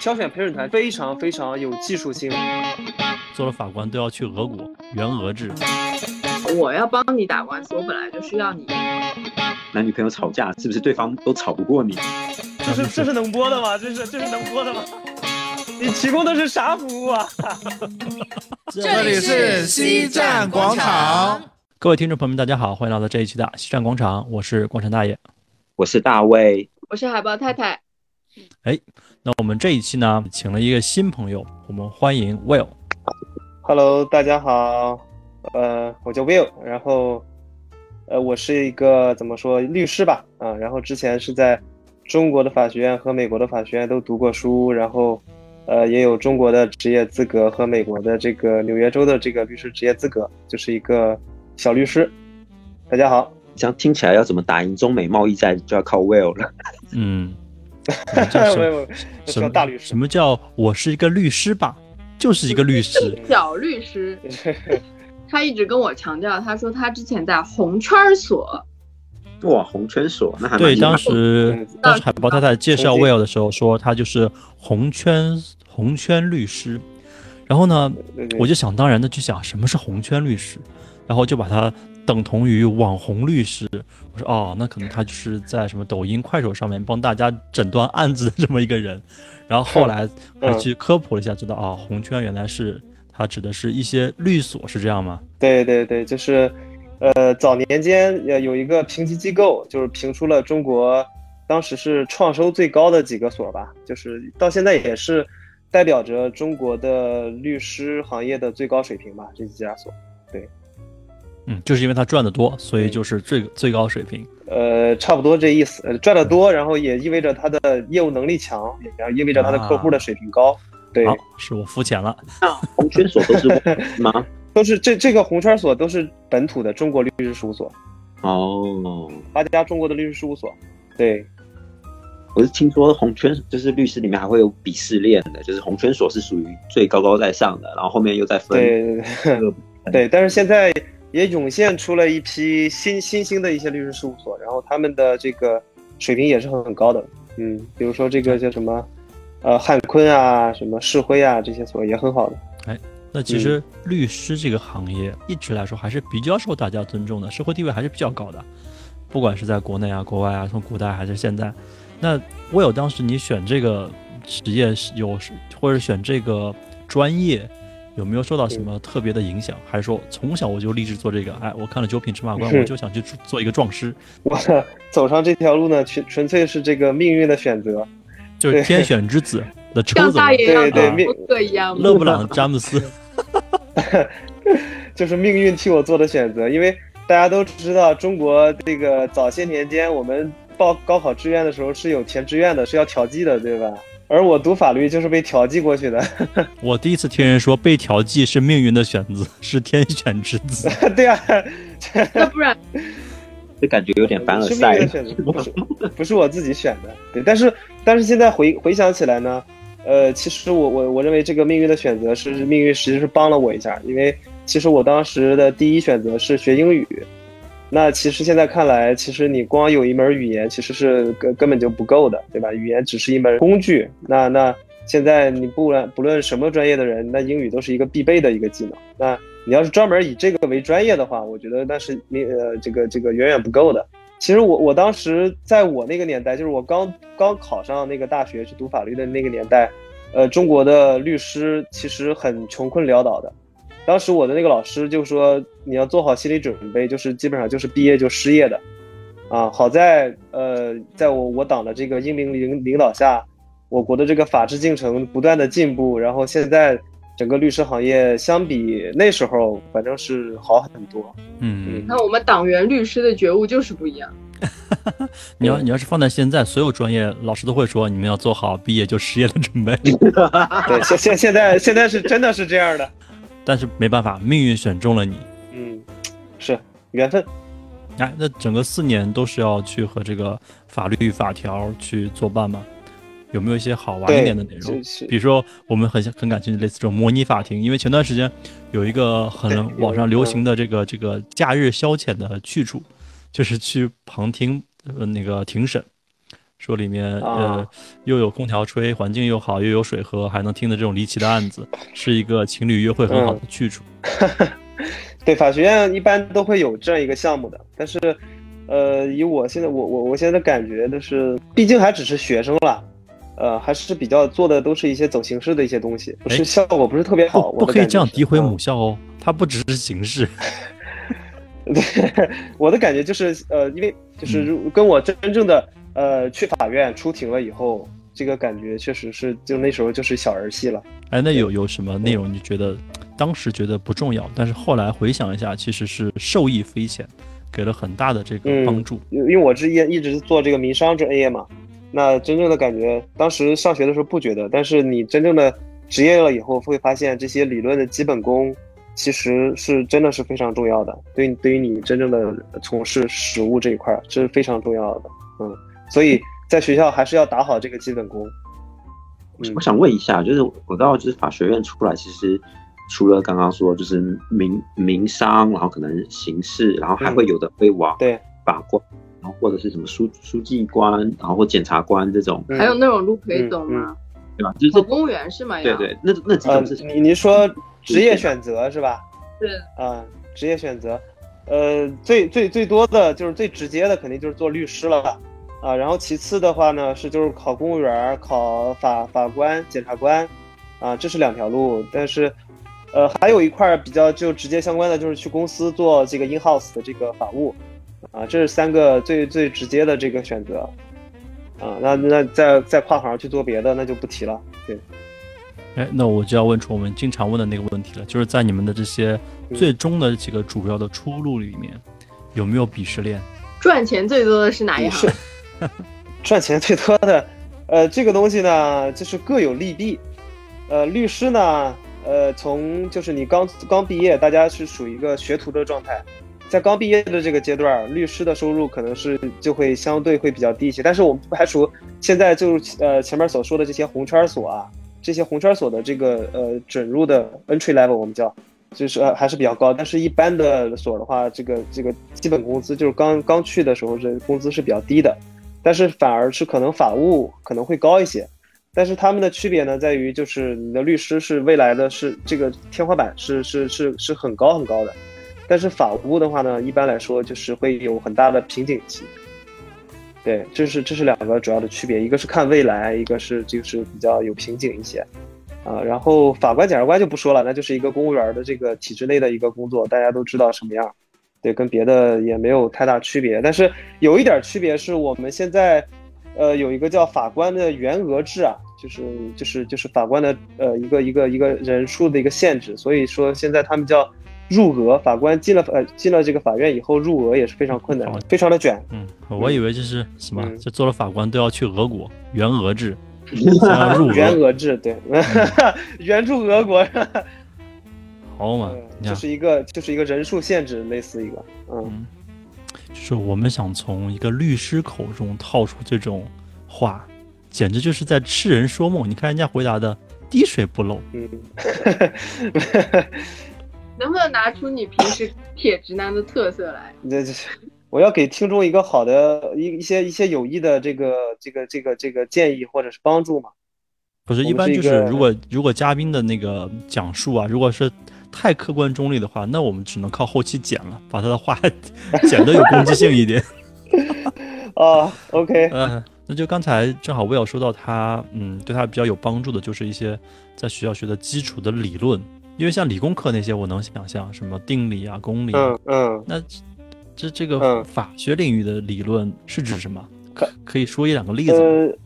挑选陪审团非常非常有技术性。做了法官都要去俄国，原俄制。我要帮你打官司，我本来就需要你。男女朋友吵架，是不是对方都吵不过你？这是这是能播的吗？这是这是能播的吗？你提供的是啥服务啊？这里是西站广场。各位听众朋友们，大家好，欢迎来到这一期的西站广场，我是广场大爷，我是大卫，我是海豹太太。哎，那我们这一期呢，请了一个新朋友，我们欢迎 Will。Hello，大家好，呃，我叫 Will，然后，呃，我是一个怎么说律师吧，啊，然后之前是在中国的法学院和美国的法学院都读过书，然后，呃，也有中国的职业资格和美国的这个纽约州的这个律师职业资格，就是一个。小律师，大家好。这样听起来要怎么打赢中美贸易战，就要靠 Will 了。嗯，什么大律师？什么叫我是一个律师吧？就是一个律师，小律师。他一直跟我强调，他说他之前在红圈所。哇，红圈所那还对。当时当时海豹太太介绍 Will 的时候说，他就是红圈红圈律师。然后呢，我就想当然的去想，什么是红圈律师？然后就把它等同于网红律师。我说哦，那可能他就是在什么抖音、快手上面帮大家诊断案子的这么一个人。然后后来还去科普了一下，知道啊，红圈原来是它指的是一些律所，是这样吗？对对对，就是呃，早年间呃有一个评级机构，就是评出了中国当时是创收最高的几个所吧，就是到现在也是代表着中国的律师行业的最高水平吧，这几家所。对。嗯，就是因为他赚的多，所以就是最最高水平。呃，差不多这意思。呃，赚的多，然后也意味着他的业务能力强，然后意味着他的客户的水平高。对，是我肤浅了。红圈所都是吗？都是这这个红圈所都是本土的中国律师事务所。哦，八家中国的律师事务所。对，我是听说红圈就是律师里面还会有鄙视链的，就是红圈所是属于最高高在上的，然后后面又在分。对对对，但是现在。也涌现出了一批新新兴的一些律师事务所，然后他们的这个水平也是很很高的，嗯，比如说这个叫什么，呃，汉坤啊，什么世辉啊，这些所也很好的。哎，那其实律师这个行业一直来说还是比较受大家尊重的，社会地位还是比较高的，不管是在国内啊、国外啊，从古代还是现在。那我有当时你选这个职业有或者选这个专业。有没有受到什么特别的影响？还是说从小我就立志做这个？哎，我看了《九品芝麻官》，我就想去做一个壮师。我 走上这条路呢，纯纯粹是这个命运的选择，就是天选之子的车子。对对，命一样。勒布朗詹姆斯，就是命运替我做的选择。因为大家都知道，中国这个早些年间，我们报高考志愿的时候是有填志愿的，是要调剂的，对吧？而我读法律就是被调剂过去的。我第一次听人说被调剂是命运的选择，是天选之子。对啊，那不然，这感觉有点凡尔赛。不是，不是我自己选的。对，但是但是现在回回想起来呢，呃，其实我我我认为这个命运的选择是命运，实际是帮了我一下，因为其实我当时的第一选择是学英语。那其实现在看来，其实你光有一门语言其实是根根本就不够的，对吧？语言只是一门工具。那那现在你不论不论什么专业的人，那英语都是一个必备的一个技能。那你要是专门以这个为专业的话，我觉得那是你呃这个这个远远不够的。其实我我当时在我那个年代，就是我刚刚考上那个大学去读法律的那个年代，呃，中国的律师其实很穷困潦倒的。当时我的那个老师就说：“你要做好心理准备，就是基本上就是毕业就失业的，啊，好在呃，在我我党的这个英明领领导下，我国的这个法治进程不断的进步，然后现在整个律师行业相比那时候反正是好很多。嗯，那我们党员律师的觉悟就是不一样。你要你要是放在现在，所有专业老师都会说，你们要做好毕业就失业的准备。对，现现现在现在是真的是这样的。”但是没办法，命运选中了你。嗯，是缘分。哎，那整个四年都是要去和这个法律法条去作伴吗？有没有一些好玩一点的内容？比如说，我们很很感兴趣类似这种模拟法庭，因为前段时间有一个很网上流行的这个这个假日消遣的去处，就是去旁听呃那个庭审。说里面呃又有空调吹，环境又好，又有水喝，还能听的这种离奇的案子，是一个情侣约会很好的去处。对，法学院一般都会有这样一个项目的，但是，呃，以我现在我我我现在的感觉就是，毕竟还只是学生了，呃，还是比较做的都是一些走形式的一些东西，不是效果不是特别好。不可以这样诋毁母校哦，它不只是形式。对，我的感觉就是，呃，因为就是跟我真正的呃去法院出庭了以后，这个感觉确实是就那时候就是小儿戏了。哎，那有有什么内容你觉得？当时觉得不重要，但是后来回想一下，其实是受益匪浅，给了很大的这个帮助。因为我之前一直做这个民商专业嘛，那真正的感觉，当时上学的时候不觉得，但是你真正的职业了以后，会发现这些理论的基本功，其实是真的是非常重要的。对对于你真正的从事实务这一块，这是非常重要的。嗯，所以在学校还是要打好这个基本功。我想问一下，就是我到就是法学院出来，其实。除了刚刚说就是民民商，然后可能刑事，然后还会有的会往对法官，然后或者是什么书书记官，然后或检察官这种，还有那种路可以走吗？对吧？就是公务员是吗？对对，那那几种是你你说职业选择是吧？对啊，职业选择，呃，最最最多的就是最直接的肯定就是做律师了啊，然后其次的话呢是就是考公务员，考法法官、检察官，啊，这是两条路，但是。呃，还有一块比较就直接相关的，就是去公司做这个 in house 的这个法务，啊，这是三个最最直接的这个选择，啊，那那再再跨行去做别的，那就不提了。对，哎，那我就要问出我们经常问的那个问题了，就是在你们的这些最终的几个主要的出路里面，有没有鄙视链？赚钱最多的是哪一行？赚钱最多的，呃，这个东西呢，就是各有利弊，呃，律师呢。呃，从就是你刚刚毕业，大家是属于一个学徒的状态，在刚毕业的这个阶段，律师的收入可能是就会相对会比较低一些。但是我们不排除现在就呃前面所说的这些红圈所啊，这些红圈所的这个呃准入的 entry level 我们叫，就是呃还是比较高。但是一般的所的话，这个这个基本工资就是刚刚去的时候这工资是比较低的，但是反而是可能法务可能会高一些。但是他们的区别呢，在于就是你的律师是未来的是这个天花板是是是是很高很高的，但是法务的话呢，一般来说就是会有很大的瓶颈期。对，这是这是两个主要的区别，一个是看未来，一个是就是比较有瓶颈一些。啊，然后法官、检察官就不说了，那就是一个公务员的这个体制内的一个工作，大家都知道什么样。对，跟别的也没有太大区别，但是有一点区别是我们现在。呃，有一个叫法官的员额制啊，就是就是就是法官的呃一个一个一个人数的一个限制，所以说现在他们叫入额，法官进了呃进了这个法院以后入额也是非常困难，非常的卷。嗯，我以为这是什么，就做了法官都要去俄国，员额制，入员额制，对，援助俄国，好嘛，就是一个就是一个人数限制，类似一个，嗯。就是我们想从一个律师口中套出这种话，简直就是在痴人说梦。你看人家回答的滴水不漏。嗯，能不能拿出你平时铁直男的特色来？这 这，我要给听众一个好的一一些一些有益的这个这个这个这个建议或者是帮助嘛？不是，一般就是如果如果嘉宾的那个讲述啊，如果是。太客观中立的话，那我们只能靠后期剪了，把他的话 剪得有攻击性一点。啊，OK，嗯，那就刚才正好我有说到他，嗯，对他比较有帮助的就是一些在学校学的基础的理论，因为像理工科那些我能想象什么定理啊、公理，嗯嗯，那这这个法学领域的理论是指什么？可可以说一两个例子。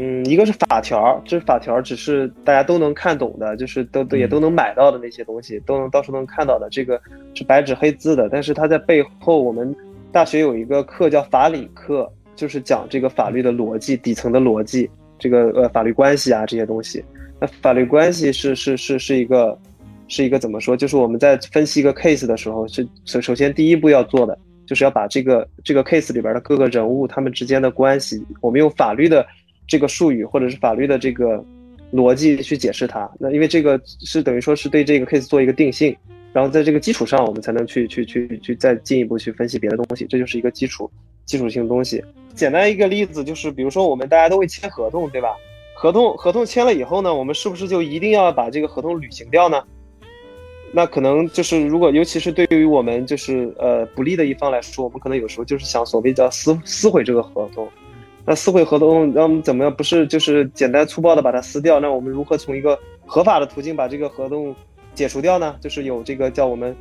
嗯，一个是法条，这法条只是大家都能看懂的，就是都都也都能买到的那些东西，都能到处能看到的，这个是白纸黑字的。但是它在背后，我们大学有一个课叫法理课，就是讲这个法律的逻辑、底层的逻辑，这个呃法律关系啊这些东西。那法律关系是是是是一个是一个怎么说？就是我们在分析一个 case 的时候，是首首先第一步要做的，就是要把这个这个 case 里边的各个人物他们之间的关系，我们用法律的。这个术语或者是法律的这个逻辑去解释它，那因为这个是等于说是对这个 case 做一个定性，然后在这个基础上，我们才能去去去去再进一步去分析别的东西，这就是一个基础基础性的东西。简单一个例子就是，比如说我们大家都会签合同，对吧？合同合同签了以后呢，我们是不是就一定要把这个合同履行掉呢？那可能就是如果尤其是对于我们就是呃不利的一方来说，我们可能有时候就是想所谓叫撕撕毁这个合同。那撕毁合同，那我们怎么样？不是就是简单粗暴的把它撕掉？那我们如何从一个合法的途径把这个合同解除掉呢？就是有这个叫我们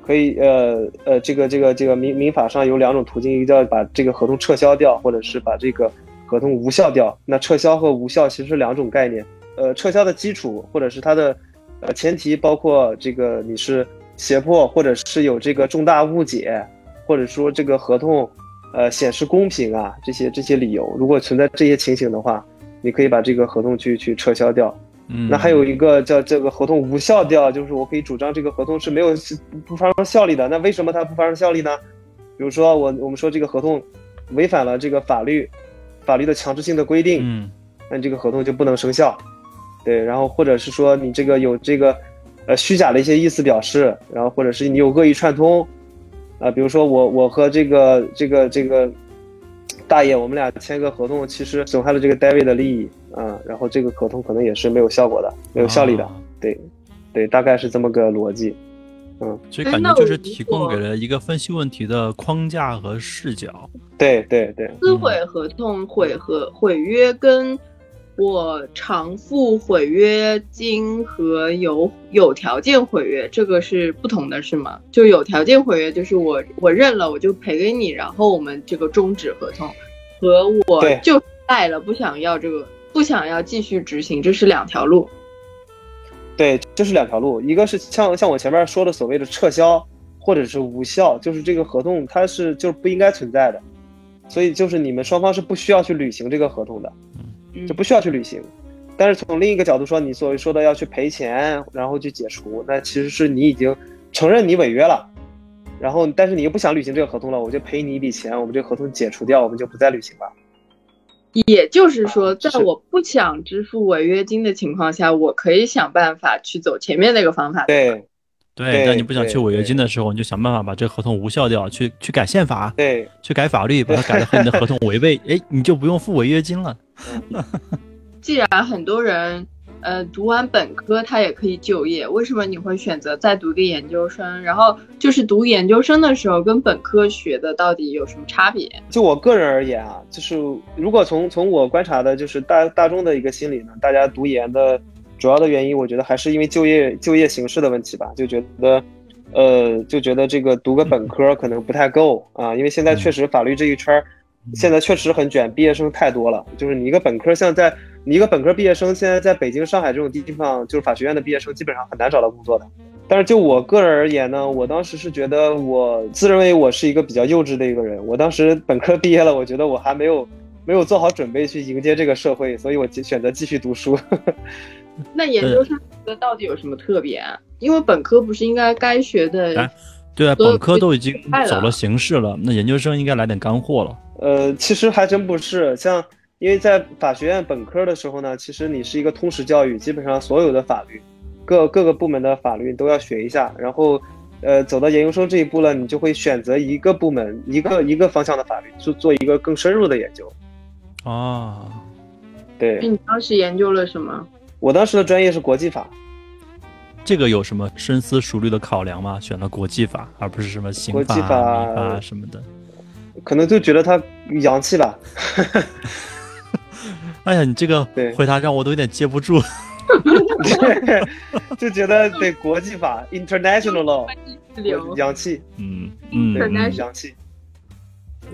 可以呃呃这个这个这个民民法上有两种途径，一个叫把这个合同撤销掉，或者是把这个合同无效掉。那撤销和无效其实是两种概念。呃，撤销的基础或者是它的呃前提包括这个你是胁迫，或者是有这个重大误解，或者说这个合同。呃，显示公平啊，这些这些理由，如果存在这些情形的话，你可以把这个合同去去撤销掉。嗯，那还有一个叫这个合同无效掉，就是我可以主张这个合同是没有不发生效力的。那为什么它不发生效力呢？比如说我我们说这个合同违反了这个法律法律的强制性的规定，嗯，那这个合同就不能生效。对，然后或者是说你这个有这个呃虚假的一些意思表示，然后或者是你有恶意串通。啊，比如说我我和这个这个这个大爷，我们俩签个合同，其实损害了这个 David 的利益啊，然后这个合同可能也是没有效果的，没有效力的，对，对，大概是这么个逻辑，嗯，所以感觉就是提供给了一个分析问题的框架和视角，对对对，撕毁合同、毁合毁约跟。我偿付毁约金和有有条件毁约，这个是不同的，是吗？就有条件毁约，就是我我认了，我就赔给你，然后我们这个终止合同，和我就败了，不想要这个，不想要继续执行，这是两条路。对，这是两条路，一个是像像我前面说的所谓的撤销或者是无效，就是这个合同它是就是不应该存在的，所以就是你们双方是不需要去履行这个合同的。就不需要去履行，但是从另一个角度说，你所谓说的要去赔钱，然后去解除，那其实是你已经承认你违约了，然后但是你又不想履行这个合同了，我就赔你一笔钱，我们这个合同解除掉，我们就不再履行了。也就是说，在我不想支付违约金的情况下，我可以想办法去走前面那个方法。对，对，那你不想去违约金的时候，你就想办法把这个合同无效掉，去去改宪法，对，去改法律，把它改的和你的合同违背，哎，你就不用付违约金了。既然很多人，呃，读完本科他也可以就业，为什么你会选择再读个研究生？然后就是读研究生的时候，跟本科学的到底有什么差别？就我个人而言啊，就是如果从从我观察的，就是大大众的一个心理呢，大家读研的主要的原因，我觉得还是因为就业就业形势的问题吧，就觉得，呃，就觉得这个读个本科可能不太够啊，因为现在确实法律这一圈儿。现在确实很卷，毕业生太多了。就是你一个本科，像在你一个本科毕业生，现在在北京、上海这种地方，就是法学院的毕业生，基本上很难找到工作的。但是就我个人而言呢，我当时是觉得，我自认为我是一个比较幼稚的一个人。我当时本科毕业了，我觉得我还没有没有做好准备去迎接这个社会，所以我选择继续读书。那研究生的到底有什么特别？因为本科不是应该该学的？对啊，本科都已经走了形式了，那研究生应该来点干货了。呃，其实还真不是，像因为在法学院本科的时候呢，其实你是一个通识教育，基本上所有的法律，各各个部门的法律都要学一下。然后，呃，走到研究生这一步了，你就会选择一个部门、一个一个方向的法律，做做一个更深入的研究。啊，对。你当时研究了什么？我当时的专业是国际法。这个有什么深思熟虑的考量吗？选了国际法，而不是什么刑法、民法什么的。可能就觉得他洋气吧。哎呀，你这个回答让我都有点接不住。就觉得得国际法 （international law） 洋气，嗯嗯，洋气。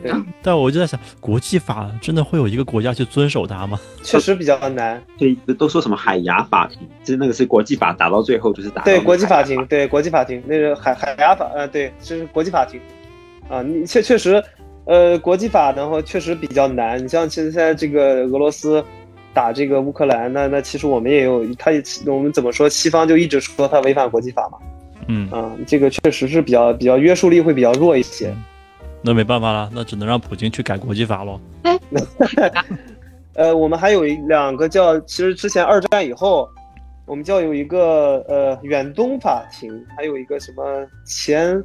对，但我就在想，国际法真的会有一个国家去遵守它吗？确实比较难。对，都说什么海牙法庭，其实那个是国际法，打到最后就是打。对，国际法庭，对国际法庭，那个海海牙法，呃，对，是国际法庭。啊，你确确实。呃，国际法然后确实比较难。你像现在这个俄罗斯打这个乌克兰，那那其实我们也有，他也我们怎么说？西方就一直说他违反国际法嘛。嗯啊，这个确实是比较比较约束力会比较弱一些。那没办法了，那只能让普京去改国际法喽。哎，呃，我们还有一两个叫，其实之前二战以后，我们叫有一个呃远东法庭，还有一个什么前。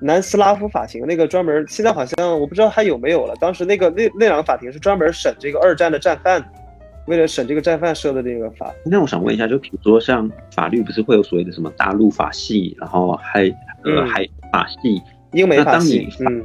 南斯拉夫法庭，那个专门现在好像我不知道还有没有了。当时那个那那两个法庭是专门审这个二战的战犯，为了审这个战犯设的这个法。那我想问一下，就比如说像法律不是会有所谓的什么大陆法系，然后还呃还法系、英美法系，嗯，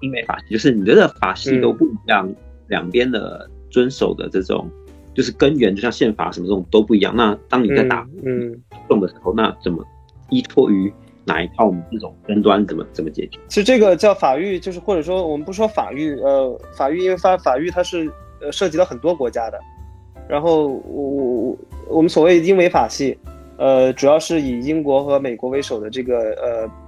英美法系，就是你的法系都不一样，两边的遵守的这种就是根源，就像宪法什么这种都不一样。那当你在打嗯动的时候，那怎么依托于？哪一套我们这种争端怎么怎么解决？其实这个叫法律，就是或者说我们不说法律，呃，法律因为法法律它是呃涉及到很多国家的，然后我我我们所谓英美法系，呃，主要是以英国和美国为首的这个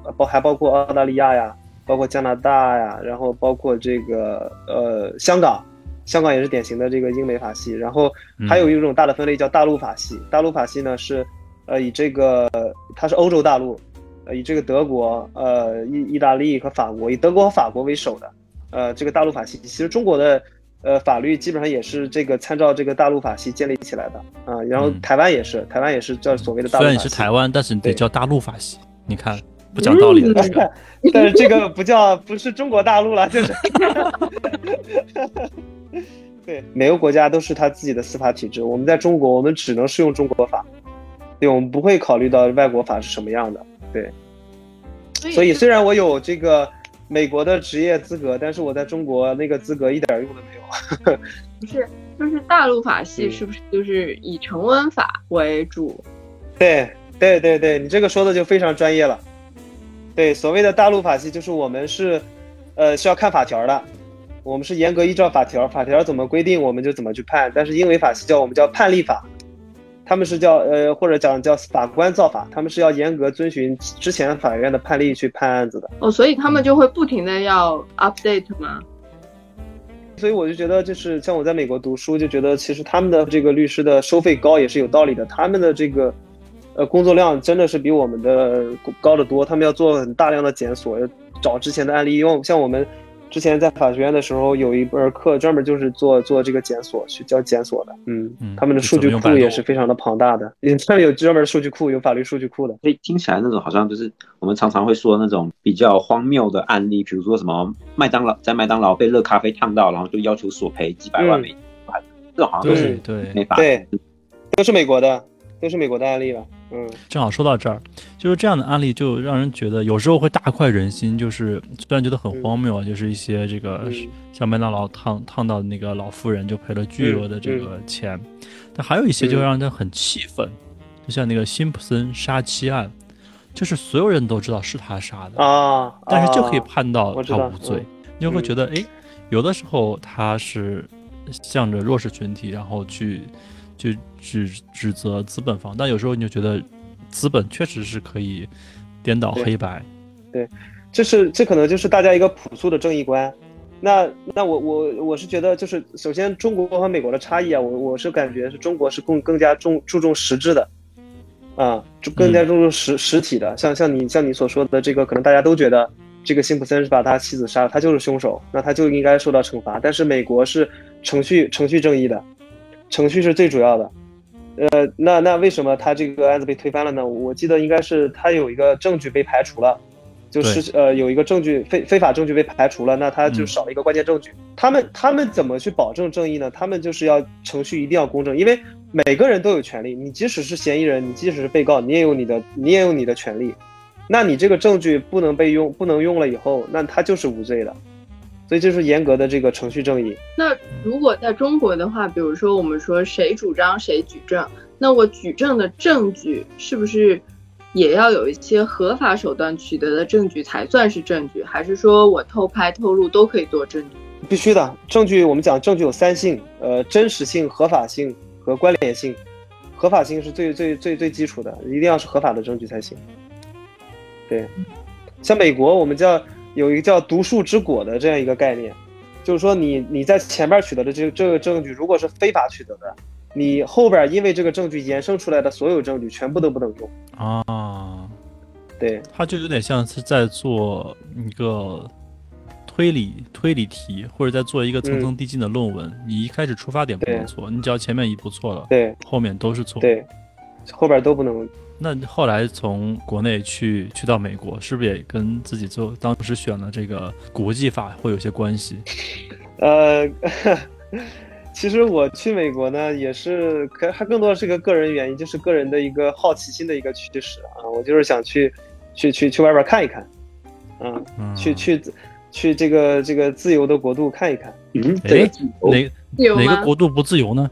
呃包还包括澳大利亚呀，包括加拿大呀，然后包括这个呃香港，香港也是典型的这个英美法系，然后还有一种大的分类叫大陆法系，大陆法系呢是呃以这个它是欧洲大陆。呃以这个德国、呃意意大利和法国，以德国和法国为首的，呃，这个大陆法系，其实中国的呃法律基本上也是这个参照这个大陆法系建立起来的啊。然后台湾也是，台湾也是叫所谓的大陆法系。虽然你是台湾，但是你得叫大陆法系。你看，不讲道理的。但是这个不叫不是中国大陆了，就是。对，每个国家都是他自己的司法体制。我们在中国，我们只能适用中国法，对，我们不会考虑到外国法是什么样的。对，所以虽然我有这个美国的职业资格，但是我在中国那个资格一点用都没有。不是，就是大陆法系是不是就是以成文法为主？对，对，对，对，你这个说的就非常专业了。对，所谓的大陆法系就是我们是，呃，是要看法条的，我们是严格依照法条，法条怎么规定我们就怎么去判。但是英美法系叫我们叫判例法。他们是叫呃，或者讲叫法官造法，他们是要严格遵循之前法院的判例去判案子的。哦，所以他们就会不停的要 update 吗？所以我就觉得，就是像我在美国读书，就觉得其实他们的这个律师的收费高也是有道理的。他们的这个呃工作量真的是比我们的高得多，他们要做很大量的检索，要找之前的案例，因为像我们。之前在法学院的时候，有一门课专门就是做做这个检索，去教检索的。嗯，他们的数据库也是非常的庞大的，他们有专门数据库，有法律数据库的。所以听起来那种好像就是我们常常会说那种比较荒谬的案例，比如说什么麦当劳在麦当劳被热咖啡烫到，然后就要求索赔几百万美金，这种好像都是对没法对，都是美国的，都是美国的案例了。嗯，正好说到这儿，就是这样的案例，就让人觉得有时候会大快人心。就是虽然觉得很荒谬啊，就是一些这个像麦当劳烫烫到的那个老妇人就赔了巨额的这个钱，但还有一些就让人很气愤，就像那个辛普森杀妻案，就是所有人都知道是他杀的啊，但是就可以判到他无罪，你就会觉得哎，有的时候他是向着弱势群体，然后去。就指指责资本方，但有时候你就觉得，资本确实是可以颠倒黑白。对，这是这可能就是大家一个朴素的正义观。那那我我我是觉得，就是首先中国和美国的差异啊，我我是感觉是中国是更更加重注重实质的，啊，就更加注重实实体的。像像你像你所说的这个，可能大家都觉得这个辛普森是把他妻子杀了，他就是凶手，那他就应该受到惩罚。但是美国是程序程序正义的。程序是最主要的，呃，那那为什么他这个案子被推翻了呢？我记得应该是他有一个证据被排除了，就是呃有一个证据非非法证据被排除了，那他就少了一个关键证据。他们他们怎么去保证正义呢？他们就是要程序一定要公正，因为每个人都有权利，你即使是嫌疑人，你即使是被告，你也有你的你也有你的权利，那你这个证据不能被用，不能用了以后，那他就是无罪的。所以这是严格的这个程序正义。那如果在中国的话，比如说我们说谁主张谁举证，那我举证的证据是不是也要有一些合法手段取得的证据才算是证据？还是说我偷拍偷录都可以做证据？必须的，证据我们讲证据有三性，呃，真实性、合法性和关联性。合法性是最最最最基础的，一定要是合法的证据才行。对，像美国我们叫。有一个叫“毒树之果”的这样一个概念，就是说你你在前面取得的这这个证据，如果是非法取得的，你后边因为这个证据衍生出来的所有证据全部都不能用啊。对，它就有点像是在做一个推理推理题，或者在做一个层层递进的论文。你一开始出发点不能错，你只要前面一步错了，对，后面都是错。对，后边都不能那后来从国内去去到美国，是不是也跟自己做当时选了这个国际法会有些关系？呃，其实我去美国呢，也是可还更多的是个个人原因，就是个人的一个好奇心的一个驱使啊，我就是想去去去去外边看一看，嗯，去去去这个这个自由的国度看一看。嗯，哎，哪有哪个国度不自由呢？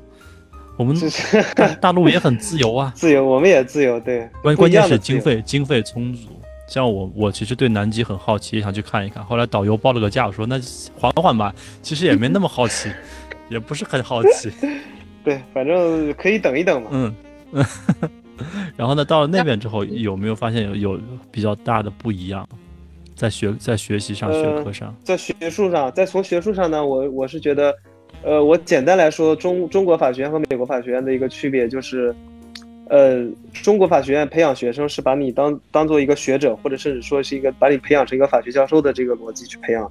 我们 大陆也很自由啊，自由，我们也自由，对。关关键是经费经费充足。像我，我其实对南极很好奇，也想去看一看。后来导游报了个价，我说那缓缓吧，其实也没那么好奇，也不是很好奇。对，反正可以等一等嘛。嗯，然后呢，到了那边之后，有没有发现有有比较大的不一样？在学在学习上、学科上，在学术上，在从学术上呢，我我是觉得，呃，我简单来说，中中国法学院和美国法学院的一个区别就是，呃，中国法学院培养学生是把你当当做一个学者，或者甚至说是一个把你培养成一个法学教授的这个逻辑去培养，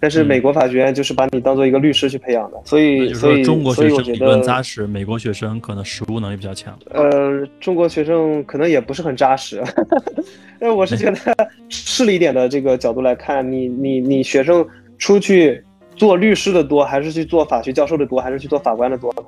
但是嗯。美国法学院就是把你当做一个律师去培养的，所以所以中国学生理论得，扎实，美国学生可能实务能力比较强。呃，中国学生可能也不是很扎实，但我是觉得势利一点的这个角度来看，你你你学生出去做律师的多，还是去做法学教授的多，还是去做法官的多呢？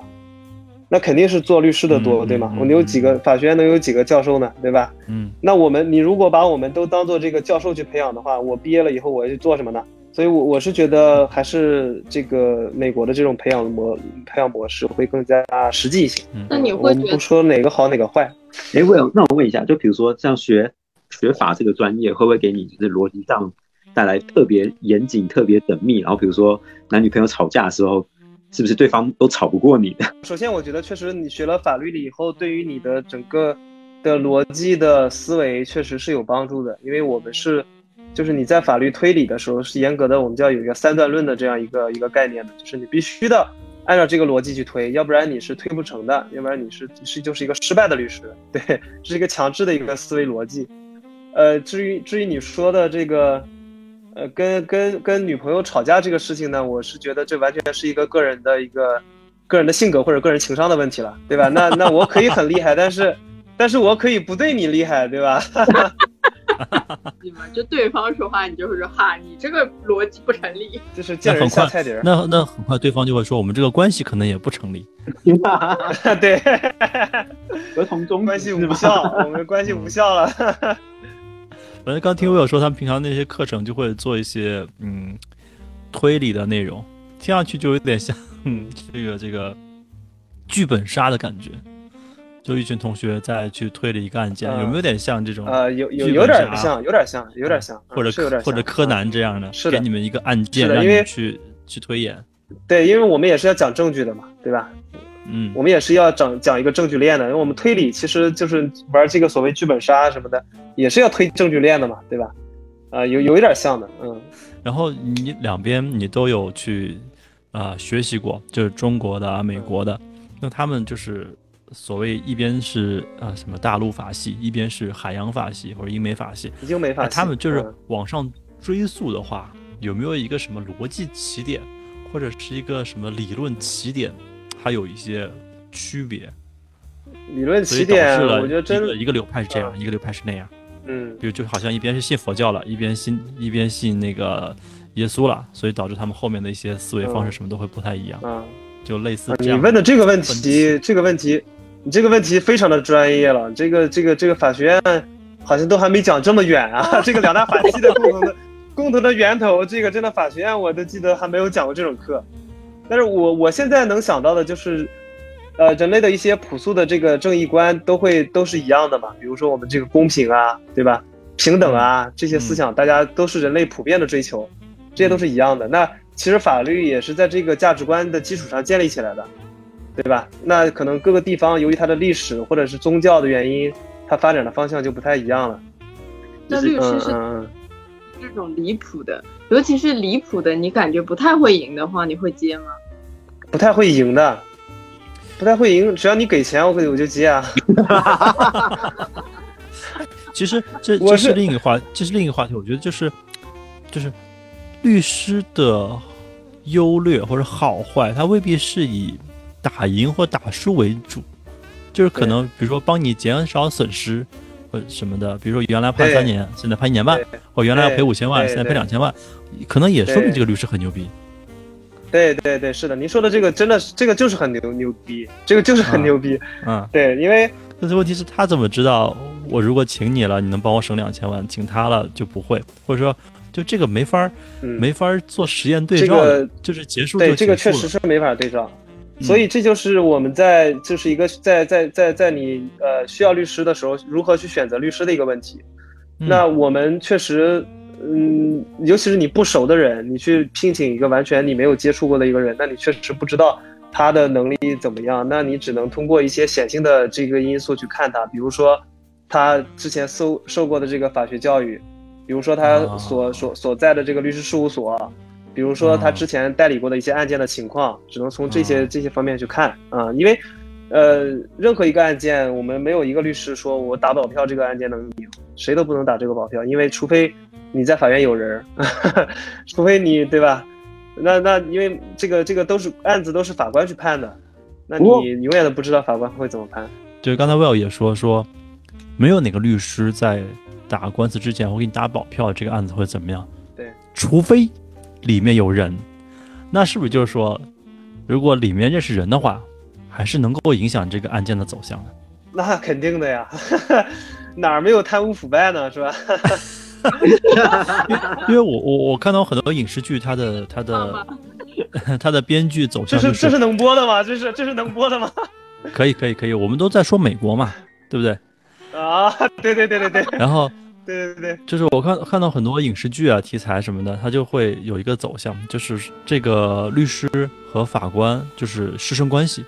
那肯定是做律师的多，嗯对吗？嗯我们有几个法学院能有几个教授呢，对吧？嗯，那我们你如果把我们都当做这个教授去培养的话，我毕业了以后我要去做什么呢？所以我，我是觉得还是这个美国的这种培养模培养模式会更加实际一些。嗯那你会不说哪个好哪个坏，哎，我有，那我问一下，就比如说像学学法这个专业，会不会给你就是逻辑上带来特别严谨、特别缜密？然后比如说男女朋友吵架的时候，是不是对方都吵不过你？首先，我觉得确实你学了法律了以后，对于你的整个的逻辑的思维确实是有帮助的，因为我们是，就是你在法律推理的时候是严格的，我们叫有一个三段论的这样一个一个概念的，就是你必须的按照这个逻辑去推，要不然你是推不成的，要不然你是是就是一个失败的律师，对，这是一个强制的一个思维逻辑。呃，至于至于你说的这个。呃，跟跟跟女朋友吵架这个事情呢，我是觉得这完全是一个个人的一个个人的性格或者个人情商的问题了，对吧？那那我可以很厉害，但是但是我可以不对你厉害，对吧？你们就对方说话，你就会说哈，你这个逻辑不成立。就是见人下菜碟儿。那那很快对方就会说，我们这个关系可能也不成立。对，合同终止关系无效，我们关系无效了。反正刚听威尔说，他们平常那些课程就会做一些嗯推理的内容，听上去就有点像 嗯这个这个剧本杀的感觉，就一群同学在去推理一个案件，嗯有没有点像这种呃，有有有点像，有点像，有点像，或者或者柯南这样的，给你们一个案件让你们去去推演，对，因为我们也是要讲证据的嘛，对吧？嗯我们也是要讲讲一个证据链的，因为我们推理其实就是玩这个所谓剧本杀什么的，也是要推证据链的嘛，对吧？啊、有有一点像的，嗯。然后你两边你都有去啊、学习过，就是中国的啊、美国的，那他们就是所谓一边是啊、什么大陆法系，一边是海洋法系或者英美法系，英美法那系。他们就是嗯往上追溯的话，有没有一个什么逻辑起点，或者是一个什么理论起点，它有一些区别？理论起点，我觉得真的一个流派是这样，嗯一个流派是那样。嗯比如就好像一边是信佛教了，一边信一边信那个耶稣了，所以导致他们后面的一些思维方式什么都会不太一样，嗯。就类似啊你这样。问的这个问题，这个问题，你这个问题非常的专业了。这个这个这个法学院好像都还没讲这么远啊。这个两大法系的共同的共同的源头，这个真的法学院我都记得还没有讲过这种课。但是我我现在能想到的就是，呃，人类的一些朴素的这个正义观都会都是一样的嘛。比如说我们这个公平啊，对吧？平等啊，这些思想大家都是人类普遍的追求，这些都是一样的。那其实法律也是在这个价值观的基础上建立起来的，对吧？那可能各个地方由于它的历史或者是宗教的原因，它发展的方向就不太一样了。那律师是这种离谱的，尤其是离谱的，你感觉不太会赢的话，你会接吗？不太会赢的，不太会赢。只要你给钱，我可我就接啊。其实这这是另一个话，这是另一个话题。我觉得就是就是律师的优劣或者好坏，它未必是以打赢或打输为主，就是可能比如说帮你减少损失或什么的，比如说原来判三年，现在判一年半，或原来要赔五千万，现在赔两千万，可能也说明这个律师很牛逼。对对对，是的，您说的这个真的是这个就是很牛牛逼，这个就是很牛逼。嗯，对，因为但是问题是，他怎么知道我如果请你了，你能帮我省两千万，请他了就不会，或者说就这个没法没法做实验对照，这个就是结束对这个确实是没法对照，所以这就是我们在就是一个在在在在你呃需要律师的时候，如何去选择律师的一个问题。那我们确实。嗯，尤其是你不熟的人，你去聘请一个完全你没有接触过的一个人，那你确实不知道他的能力怎么样。那你只能通过一些显性的这个因素去看他，比如说他之前受受过的这个法学教育，比如说他所所所在的这个律师事务所，比如说他之前代理过的一些案件的情况，只能从这些这些方面去看啊。因为呃，任何一个案件，我们没有一个律师说我打保票这个案件能赢，谁都不能打这个保票，因为除非。你在法院有人，除非你对吧？那那因为这个这个都是案子都是法官去判的，那你永远都不知道法官会怎么判。就是刚才 Will 也说说，没有哪个律师在打官司之前会给你打保票，这个案子会怎么样？对，除非里面有人，那是不是就是说，如果里面认识人的话，还是能够影响这个案件的走向的？那肯定的呀，哪儿没有贪污腐败呢？是吧？因为我我我看到很多影视剧，它的它的 它的编剧走向这是这是能播的吗？这是这是能播的吗？可以可以可以，我们都在说美国嘛，对不对？啊，对对对对对。然后对对对，就是我看看到很多影视剧啊题材什么的，它就会有一个走向，就是这个律师和法官就是师生关系，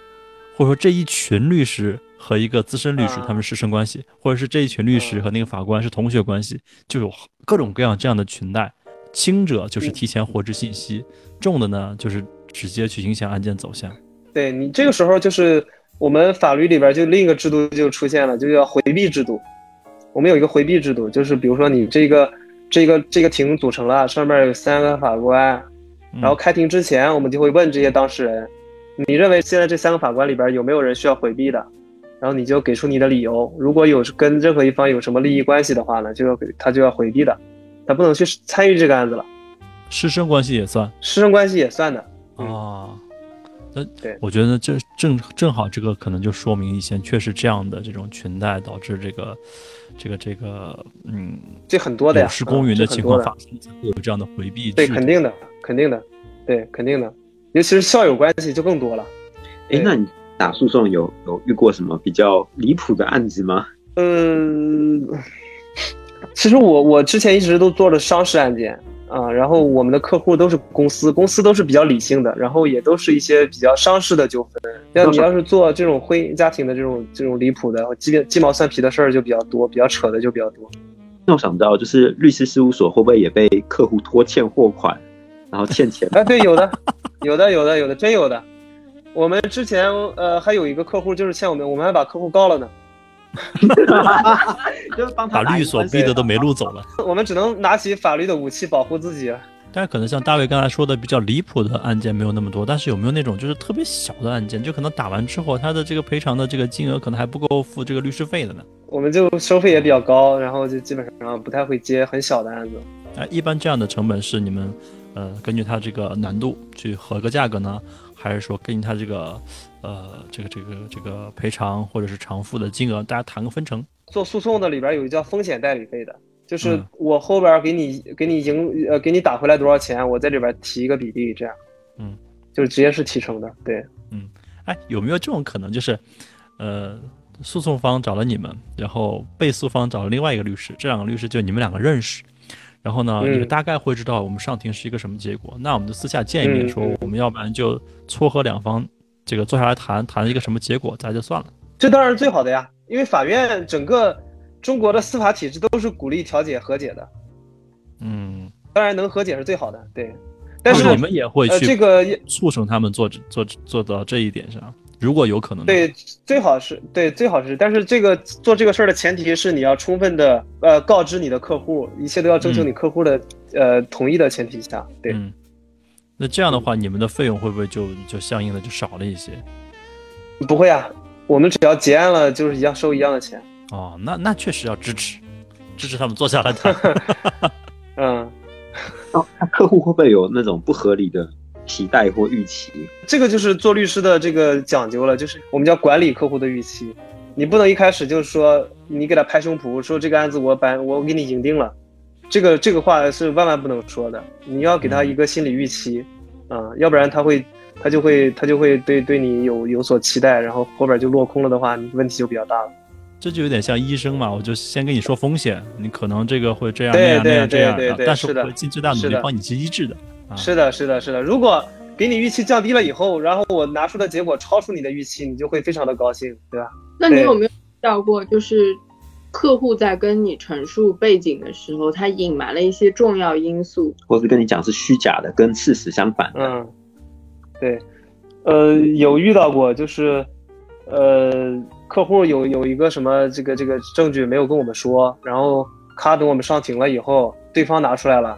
或者说这一群律师。和一个资深律师，他们师生关系，或者是这一群律师和那个法官是同学关系，就有各种各样这样的裙带。轻者就是提前获知信息，重的呢就是直接去影响案件走向。对你这个时候就是我们法律里边就另一个制度就出现了，就叫回避制度。我们有一个回避制度，就是比如说你这个这个这个庭组成了，上面有三个法官，然后开庭之前我们就会问这些当事人，你认为现在这三个法官里边有没有人需要回避的？然后你就给出你的理由，如果有跟任何一方有什么利益关系的话呢，就要给他就要回避的，他不能去参与这个案子了。师生关系也算，师生关系也算的啊。那对，我觉得这正正好这个可能就说明以前确实这样的这种裙带导致这个这个这个嗯，这很多的呀，失公允的情况发生会有这样的回避。对，肯定的，肯定的，对，肯定的，尤其是校友关系就更多了。哎，那你？打诉讼有有遇过什么比较离谱的案子吗？嗯，其实我我之前一直都做了商事案件啊，然后我们的客户都是公司，公司都是比较理性的，然后也都是一些比较商事的纠纷。要你要是做这种婚姻家庭的这种这种离谱的鸡鸡毛蒜皮的事儿就比较多，比较扯的就比较多。那我想知道，就是律师事务所会不会也被客户拖欠货款，然后欠钱？哎，对，有的，有的，有的，有的，真有的。我们之前呃还有一个客户就是欠我们，我们还把客户告了呢，就是帮把律所逼的都没路走了。我们只能拿起法律的武器保护自己。但是可能像大卫刚才说的比较离谱的案件没有那么多，但是有没有那种就是特别小的案件，就可能打完之后他的这个赔偿的这个金额可能还不够付这个律师费的呢？我们就收费也比较高，然后就基本上不太会接很小的案子。哎，一般这样的成本是你们呃根据它这个难度去合个价格呢？还是说根据他这个，呃，这个这个这个赔偿或者是偿付的金额，大家谈个分成。做诉讼的里边有一个叫风险代理费的，就是我后边给你给你赢呃给你打回来多少钱，我在里边提一个比例，这样，嗯，就是直接是提成的，对，嗯，哎，有没有这种可能，就是，呃，诉讼方找了你们，然后被诉方找了另外一个律师，这两个律师就你们两个认识。然后呢，你们大概会知道我们上庭是一个什么结果。那我们就私下见一面，说我们要不然就撮合两方，这个坐下来谈谈一个什么结果，咱就算了。这当然是最好的呀，因为法院整个中国的司法体制都是鼓励调解和解的。嗯，当然能和解是最好的，对。但是你们也会去这个促成他们做做做到这一点上。如果有可能，对，最好是对，最好是，但是这个做这个事儿的前提是你要充分的呃告知你的客户，一切都要征求你客户的呃同意的前提下，对。那这样的话，你们的费用会不会就就相应的就少了一些？不会啊，我们只要结案了，就是一样收一样的钱。哦，那那确实要支持，支持他们坐下来谈。嗯，那客户会不会有那种不合理的期待或预期？这个就是做律师的这个讲究了，就是我们叫管理客户的预期。你不能一开始就是说你给他拍胸脯说这个案子我把我给你赢定了，这个这个话是万万不能说的。你要给他一个心理预期，啊，要不然他会他就会他就会对对你有有所期待，然后后边就落空了的话，你问题就比较大了。这就有点像医生嘛，我就先跟你说风险，你可能这个会这样那样那样这样的，但是我会尽最大努力帮你去医治的。是的，是的，是的。如果给你预期降低了以后，然后我拿出的结果超出你的预期，你就会非常的高兴，对吧？那你有没有遇到过，就是客户在跟你陈述背景的时候，他隐瞒了一些重要因素，或是跟你讲是虚假的，跟事实相反的？嗯，对，呃，有遇到过，就是呃。客户有有一个什么这个这个证据没有跟我们说，然后咔等我们上庭了以后，对方拿出来了，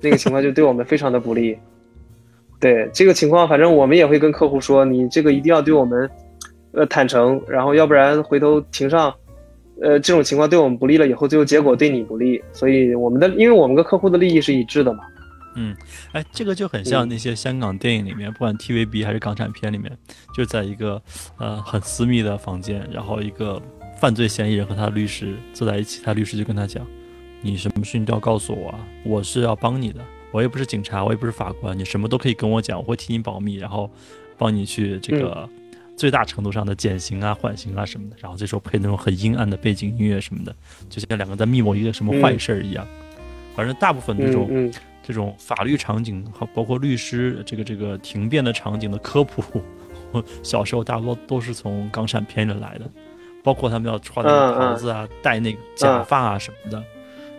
那个情况就对我们非常的不利。对这个情况，反正我们也会跟客户说，你这个一定要对我们，呃坦诚，然后要不然回头庭上，呃这种情况对我们不利了以后，最后结果对你不利。所以我们的，因为我们跟客户的利益是一致的嘛。嗯，哎，这个就很像那些香港电影里面，不管 TVB 还是港产片里面，就在一个呃很私密的房间，然后一个犯罪嫌疑人和他的律师坐在一起，他律师就跟他讲：“你什么事情都要告诉我啊，我是要帮你的，我也不是警察，我也不是法官，你什么都可以跟我讲，我会替你保密，然后帮你去这个最大程度上的减刑啊、缓刑啊什么的。”然后这时候配那种很阴暗的背景音乐什么的，就像两个在密谋一个什么坏事儿一样。反正大部分这种。这种法律场景和包括律师这个这个庭辩的场景的科普，我 小时候大多都是从港产片里来的，包括他们要穿那个袍子啊、戴那个假发啊什么的，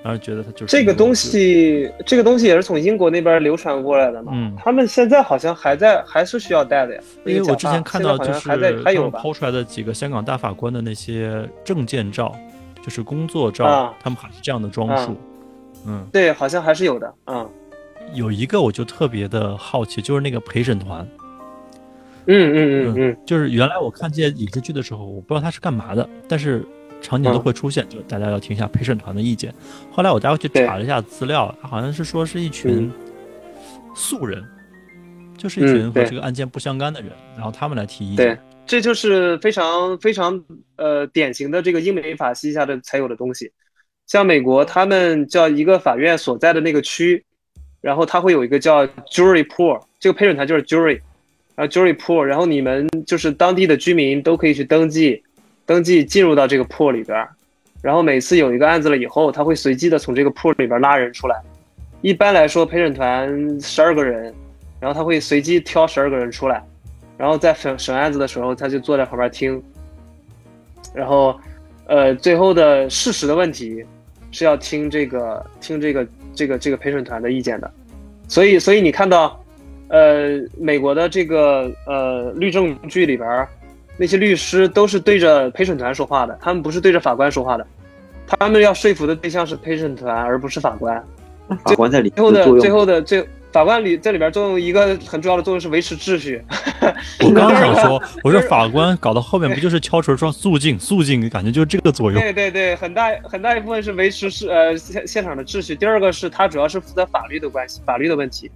然后觉得他就是这个东西，这个东西也是从英国那边流传过来的嘛。嗯，他们现在好像还在，还是需要戴的呀。因为我之前看到就是还在还有抛出来的几个香港大法官的那些证件照，就是工作照，他们还是这样的装束。嗯，对，好像还是有的。嗯。有一个我就特别的好奇，就是那个陪审团。嗯嗯嗯嗯，就是原来我看这些影视剧的时候，我不知道他是干嘛的，但是场景都会出现，就大家要听一下陪审团的意见。后来我待会去查了一下资料，他好像是说是一群素人，就是一群和这个案件不相干的人，然后他们来提意见。对，这就是非常非常呃典型的这个英美法系下的才有的东西。像美国，他们叫一个法院所在的那个区。然后他会有一个叫 jury pool，这个陪审团就是 jury，然后 jury pool，然后你们就是当地的居民都可以去登记，登记进入到这个 pool 里边，然后每次有一个案子了以后，他会随机的从这个 pool 里边拉人出来，一般来说陪审团十二个人，然后他会随机挑十二个人出来，然后在审审案子的时候，他就坐在旁边听，然后，呃，最后的事实的问题是要听这个听这个。这个这个陪审团的意见的，所以所以你看到，呃，美国的这个呃律政剧里边，那些律师都是对着陪审团说话的，他们不是对着法官说话的，他们要说服的对象是陪审团，而不是法官。法官在里最后的最后的最。法官里在里边作用一个很重要的作用是维持秩序。我 刚想说，我说法官搞到后面不就是敲锤说肃静肃静，感觉就是这个作用。对对对，很大很大一部分是维持是呃现现场的秩序。第二个是他主要是负责法律的关系，法律的问题，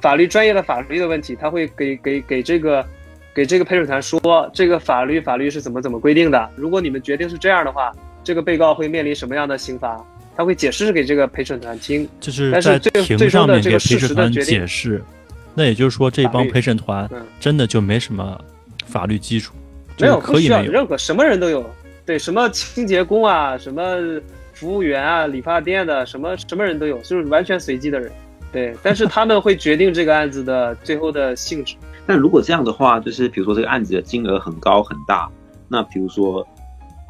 法律专业的法律的问题，他会给给给这个给这个陪审团说这个法律法律是怎么怎么规定的。如果你们决定是这样的话，这个被告会面临什么样的刑罚？他会解释给这个陪审团听，就是在庭上面给陪审团解释。那也就是说，这帮陪审团真的就没什么法律基础，没有可以没有任何什么人都有，对什么清洁工啊，什么服务员啊，理发店的什么什么人都有，就是完全随机的人。对，但是他们会决定这个案子的最后的性质。但如果这样的话，就是比如说这个案子的金额很高很大，那比如说。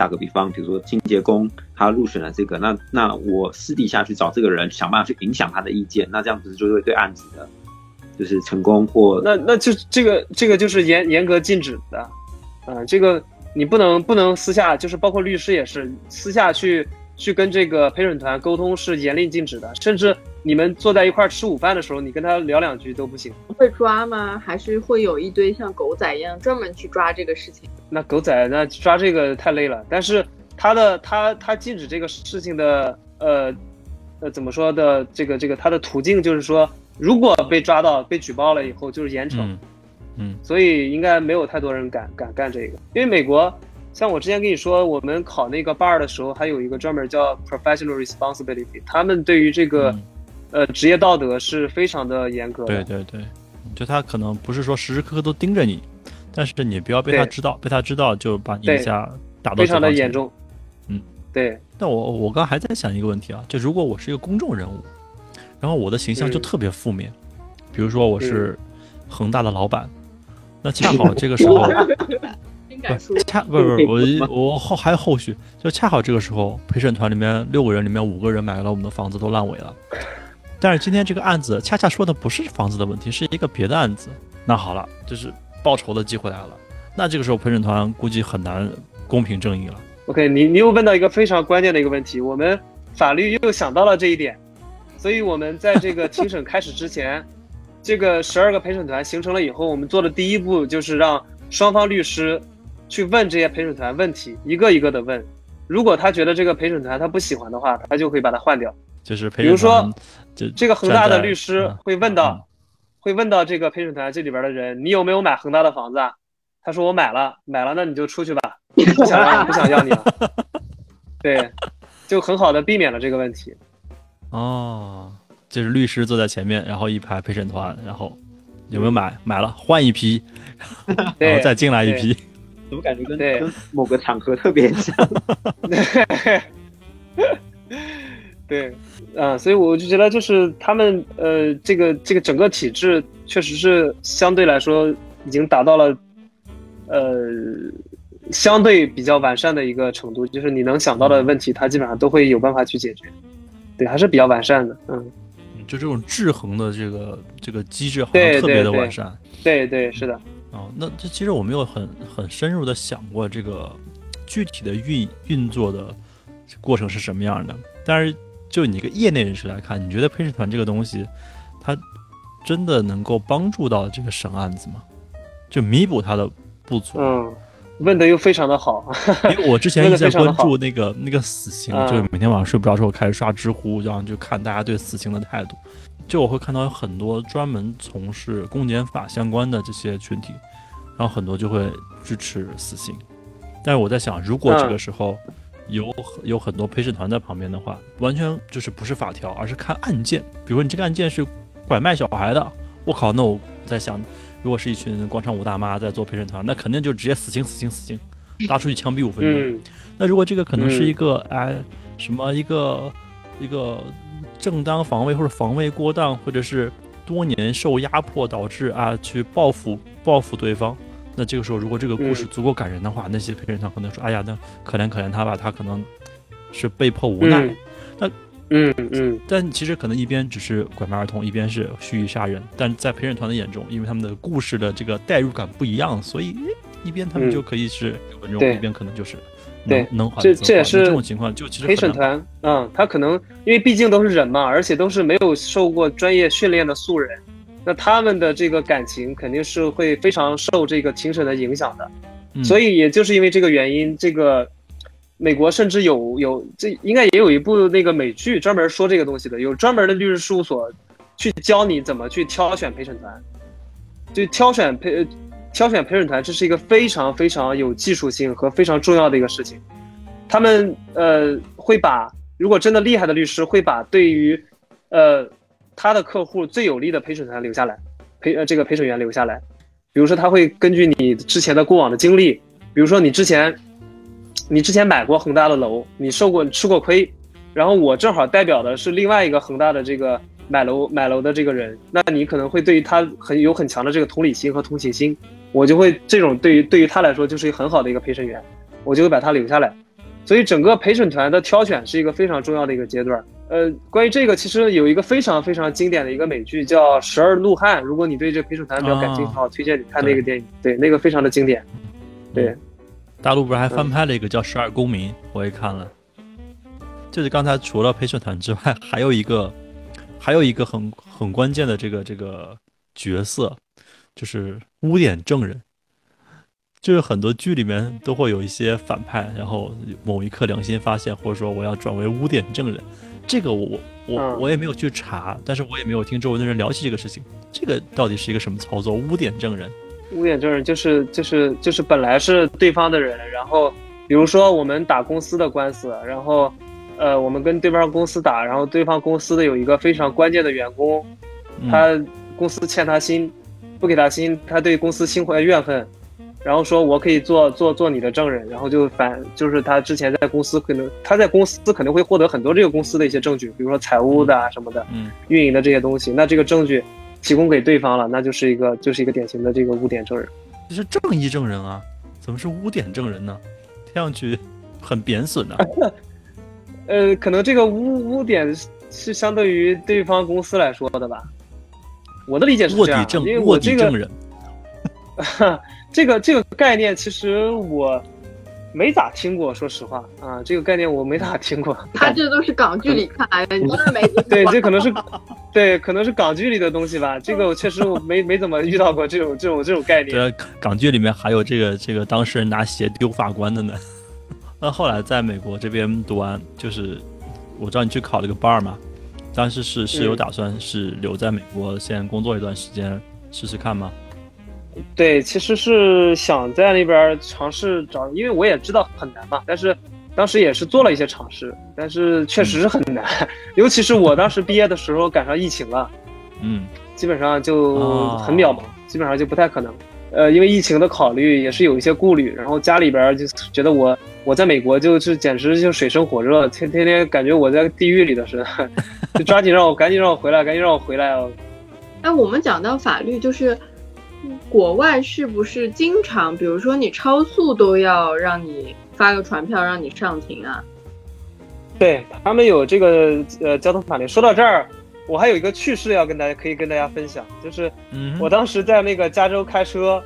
打个比方，比如说清洁工他入选了这个，那那我私底下去找这个人，想办法去影响他的意见，那这样子就会对案子的，就是成功或那那就这个这个就是严严格禁止的，嗯，这个你不能不能私下，就是包括律师也是私下去去跟这个陪审团沟通是严令禁止的，甚至你们坐在一块儿吃午饭的时候，你跟他聊两句都不行。会抓吗？还是会有一堆像狗仔一样专门去抓这个事情？那狗仔那抓这个太累了。但是他的他他禁止这个事情的呃呃怎么说的这个这个他的途径就是说，如果被抓到被举报了以后就是严惩。嗯嗯，所以应该没有太多人敢敢干这个，因为美国，像我之前跟你说，我们考那个 bar 的时候，还有一个专门叫 professional responsibility，他们对于这个，呃，职业道德是非常的严格的。对对对，就他可能不是说时时刻刻都盯着你，但是你不要被他知道，被他知道就把你一下打到非常的严重。嗯，对。那我我刚还在想一个问题啊，就如果我是一个公众人物，然后我的形象就特别负面，比如说我是恒大的老板。那恰好这个时候，不恰不不我我后还有后续，就恰好这个时候陪审团里面六个人里面五个人买了我们的房子都烂尾了，但是今天这个案子恰恰说的不是房子的问题，是一个别的案子。那好了，就是报仇的机会来了。那这个时候陪审团估计很难公平正义了。OK，你你又问到一个非常关键的一个问题，我们法律又想到了这一点，所以我们在这个庭审开始之前。这个十二个陪审团形成了以后，我们做的第一步就是让双方律师去问这些陪审团问题，一个一个的问。如果他觉得这个陪审团他不喜欢的话，他就会把它换掉。就是比如说，这个恒大的律师会问到，会问到这个陪审团这里边的人，你有没有买恒大的房子？啊？他说我买了，买了，那你就出去吧，不想要不想要你了。对，就很好的避免了这个问题。哦。就是律师坐在前面，然后一排陪审团，然后有没有买？买了，换一批，然后再进来一批。怎么感觉跟跟某个场合特别像？对，啊，所以我就觉得，就是他们呃，这个这个整个体制确实是相对来说已经达到了呃相对比较完善的一个程度，就是你能想到的问题，他基本上都会有办法去解决。对，还是比较完善的，嗯。就这种制衡的这个这个机制好像特别的完善，对对是的。哦，那这其实我没有很很深入的想过这个具体的运运作的过程是什么样的。但是就你一个业内人士来看，你觉得陪审团这个东西，它真的能够帮助到这个审案子吗？就弥补它的不足？嗯。问的又非常的好，因为我之前 一直在关注那个那个死刑，就是每天晚上睡不着之后开始刷知乎，然后就看大家对死刑的态度。就我会看到有很多专门从事公检法相关的这些群体，然后很多就会支持死刑。但是我在想，如果这个时候有有很多陪审团在旁边的话，完全就是不是法条，而是看案件。比如说你这个案件是拐卖小孩的，我靠，那我在想。如果是一群广场舞大妈在做陪审团，那肯定就直接死刑、死刑、死刑，拉出去枪毙五分钟。那如果这个可能是一个哎什么一个一个正当防卫或者防卫过当，或者是多年受压迫导致啊去报复报复对方，那这个时候如果这个故事足够感人的话，那些陪审团可能说哎呀，那可怜可怜他吧，他可能是被迫无奈。那嗯嗯，但其实可能一边只是拐卖儿童，一边是蓄意杀人，但在陪审团的眼中，因为他们的故事的这个代入感不一样，所以一边他们就可以是稳重，一边可能就是能能缓。这这也是这种情况，就其实陪审团，嗯，他可能因为毕竟都是人嘛，而且都是没有受过专业训练的素人，那他们的这个感情肯定是会非常受这个庭审的影响的，所以也就是因为这个原因，这个。美国甚至有有这应该也有一部那个美剧专门说这个东西的，有专门的律师事务所去教你怎么去挑选陪审团，就挑选陪挑选陪审团，这是一个非常非常有技术性和非常重要的一个事情。他们呃会把如果真的厉害的律师会把对于呃他的客户最有利的陪审团留下来，陪呃这个陪审员留下来，比如说他会根据你之前的过往的经历，比如说你之前。你之前买过恒大的楼，你受过吃过亏，然后我正好代表的是另外一个恒大的这个买楼买楼的这个人，那你可能会对于他很有很强的这个同理心和同情心，我就会这种对于对于他来说就是一个很好的一个陪审员，我就会把他留下来。所以整个陪审团的挑选是一个非常重要的一个阶段。呃，关于这个，其实有一个非常非常经典的一个美剧叫《十二怒汉》，如果你对这陪审团比较感兴趣的话，推荐你看那个电影，对，那个非常的经典，对。大陆不是还翻拍了一个叫《十二公民》，我也看了。就是刚才除了陪审团之外，还有一个还有一个很很关键的这个这个角色，就是污点证人。就是很多剧里面都会有一些反派，然后某一刻良心发现，或者说我要转为污点证人。这个我我我也没有去查，但是我也没有听周围的人聊起这个事情。这个到底是一个什么操作？污点证人？污点证人就是就是就是本来是对方的人，然后比如说我们打公司的官司，然后呃我们跟对方公司打，然后对方公司的有一个非常关键的员工，他公司欠他薪，不给他薪，他对公司心怀怨恨。然后说，我可以做做做你的证人，然后就反就是他之前在公司可能他在公司可能会获得很多这个公司的一些证据，比如说财务的啊什么的，嗯，运营的这些东西，那这个证据提供给对方了，那就是一个就是一个典型的这个污点证人，这是正义证人啊，怎么是污点证人呢？听上去很贬损呢。呃，可能这个污污点是相对于对方公司来说的吧，我的理解是这样，因为我这个。这个这个概念其实我没咋听过，说实话啊，这个概念我没咋听过。他这都是港剧里 看来的，你是没对，这可能是 对，可能是港剧里的东西吧。这个我确实我没没怎么遇到过这种这种这种概念。对，港剧里面还有这个这个当事人拿鞋丢法官的呢。那后来在美国这边读完，就是我知道你去考了个 bar 嘛，当时是是有打算是留在美国先工作一段时间试试看吗？对，其实是想在那边尝试找，因为我也知道很难嘛。但是当时也是做了一些尝试，但是确实是很难。尤其是我当时毕业的时候赶上疫情了，嗯，基本上就很渺茫，基本上就不太可能。呃，因为疫情的考虑也是有一些顾虑，然后家里边就觉得我我在美国就是简直就水深火热，天天天感觉我在地狱里的似的，就抓紧让我赶紧让我回来，赶紧让我回来哦。哎，我们讲到法律就是。国外是不是经常，比如说你超速都要让你发个传票让你上庭啊？对他们有这个呃交通法律。说到这儿，我还有一个趣事要跟大家可以跟大家分享，就是我当时在那个加州开车，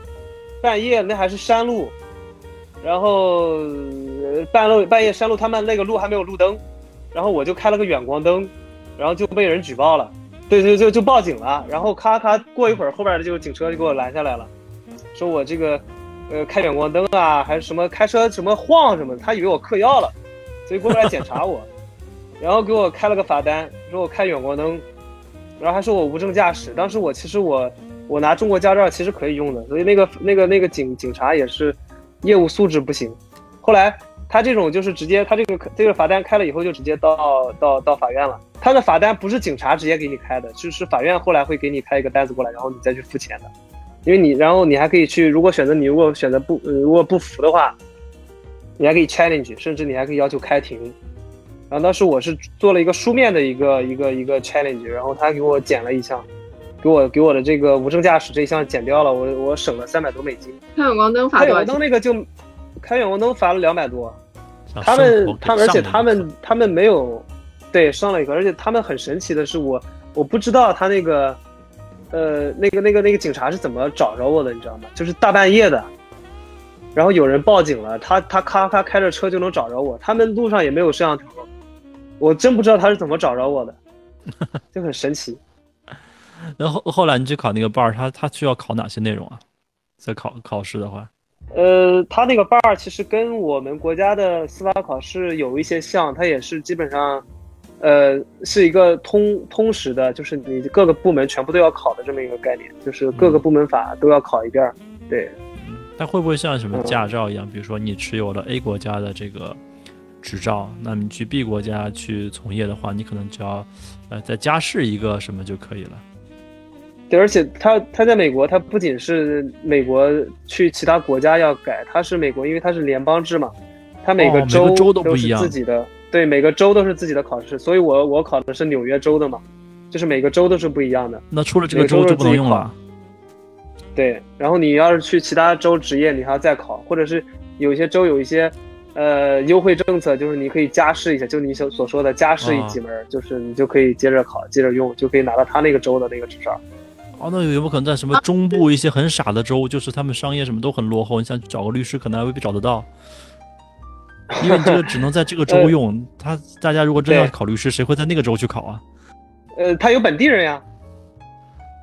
半夜那还是山路，然后半路半夜山路他们那个路还没有路灯，然后我就开了个远光灯，然后就被人举报了。对就，就就报警了，然后咔咔过一会儿，后边的就警车就给我拦下来了，说我这个，呃，开远光灯啊，还是什么开车什么晃什么，他以为我嗑药了，所以过来检查我，然后给我开了个罚单，说我开远光灯，然后还说我无证驾驶。当时我其实我我拿中国驾照其实可以用的，所以那个那个那个警警察也是业务素质不行。后来他这种就是直接他这个这个罚单开了以后就直接到到到法院了。他的罚单不是警察直接给你开的，就是法院后来会给你开一个单子过来，然后你再去付钱的。因为你，然后你还可以去，如果选择你如果选择不，如果不服的话，你还可以 challenge，甚至你还可以要求开庭。然后当时我是做了一个书面的一个一个一个 challenge，然后他给我减了一项，给我给我的这个无证驾驶这一项减掉了，我我省了三百多美金。开远光灯罚开远光灯那个就开远光灯罚了两百多。他们他们而且他们他们没有。对，上了一个，而且他们很神奇的是，我我不知道他那个，呃，那个那个那个警察是怎么找着我的，你知道吗？就是大半夜的，然后有人报警了，他他咔咔开着车就能找着我，他们路上也没有摄像头，我真不知道他是怎么找着我的，就很神奇。然后后来你去考那个 bar，他他需要考哪些内容啊？在考考试的话？呃，他那个 bar 其实跟我们国家的司法考试有一些像，他也是基本上。呃，是一个通通识的，就是你各个部门全部都要考的这么一个概念，就是各个部门法都要考一遍。对，它会不会像什么驾照一样？比如说你持有了 A 国家的这个执照，那你去 B 国家去从业的话，你可能只要呃再加试一个什么就可以了。对，而且他他在美国，他不仅是美国去其他国家要改，他是美国，因为他是联邦制嘛，他每个州都是自己的。对，每个州都是自己的考试，所以我我考的是纽约州的嘛，就是每个州都是不一样的。那出了这个州就不能用了。对，然后你要是去其他州执业，你还要再考，或者是有些州有一些呃优惠政策，就是你可以加试一下，就你所所说的加试一几门，就是你就可以接着考，接着用，就可以拿到他那个州的那个执照。哦，那有没有可能在什么中部一些很傻的州，就是他们商业什么都很落后，你想找个律师，可能还未必找得到。因为你这个只能在这个州用，他大家如果真要考律师，谁会在那个州去考啊？呃，他有本地人呀，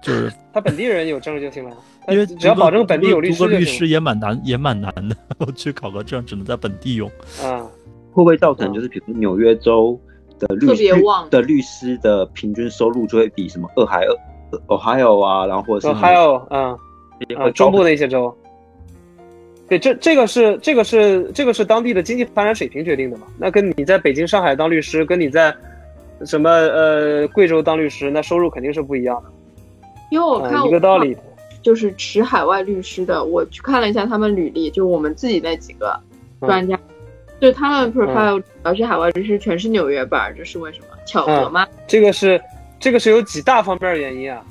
就是他本地人有证就行了。因为只要保证本地有律师，律师也蛮难，也蛮难的。我去考个证，只能在本地用。啊，会不会造成就是比如纽约州的律师的律师的平均收入就会比什么俄亥俄、Ohio 啊，然后或者是 Ohio 啊啊中部的一些州。对，这这个是这个是这个是当地的经济发展水平决定的嘛？那跟你在北京、上海当律师，跟你在什么呃贵州当律师，那收入肯定是不一样的。因为我看一个道理。就是持海外律师的，我去看了一下他们履历，就我们自己那几个专家，就他们 profile 主要是海外律师，全是纽约本，这是为什么？巧合吗？这个是这个是有几大方面原因啊。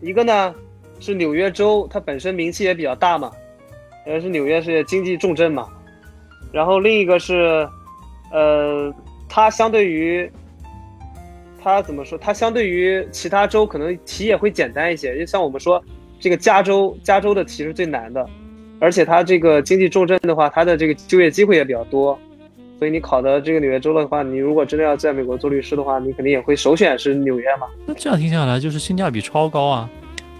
一个呢是纽约州它本身名气也比较大嘛，呃是纽约是经济重镇嘛。然后另一个是，呃，它相对于它怎么说？它相对于其他州可能题也会简单一些，就像我们说。这个加州，加州的题是最难的，而且它这个经济重镇的话，它的这个就业机会也比较多，所以你考的这个纽约州的话，你如果真的要在美国做律师的话，你肯定也会首选是纽约嘛。那这样听下来，就是性价比超高啊，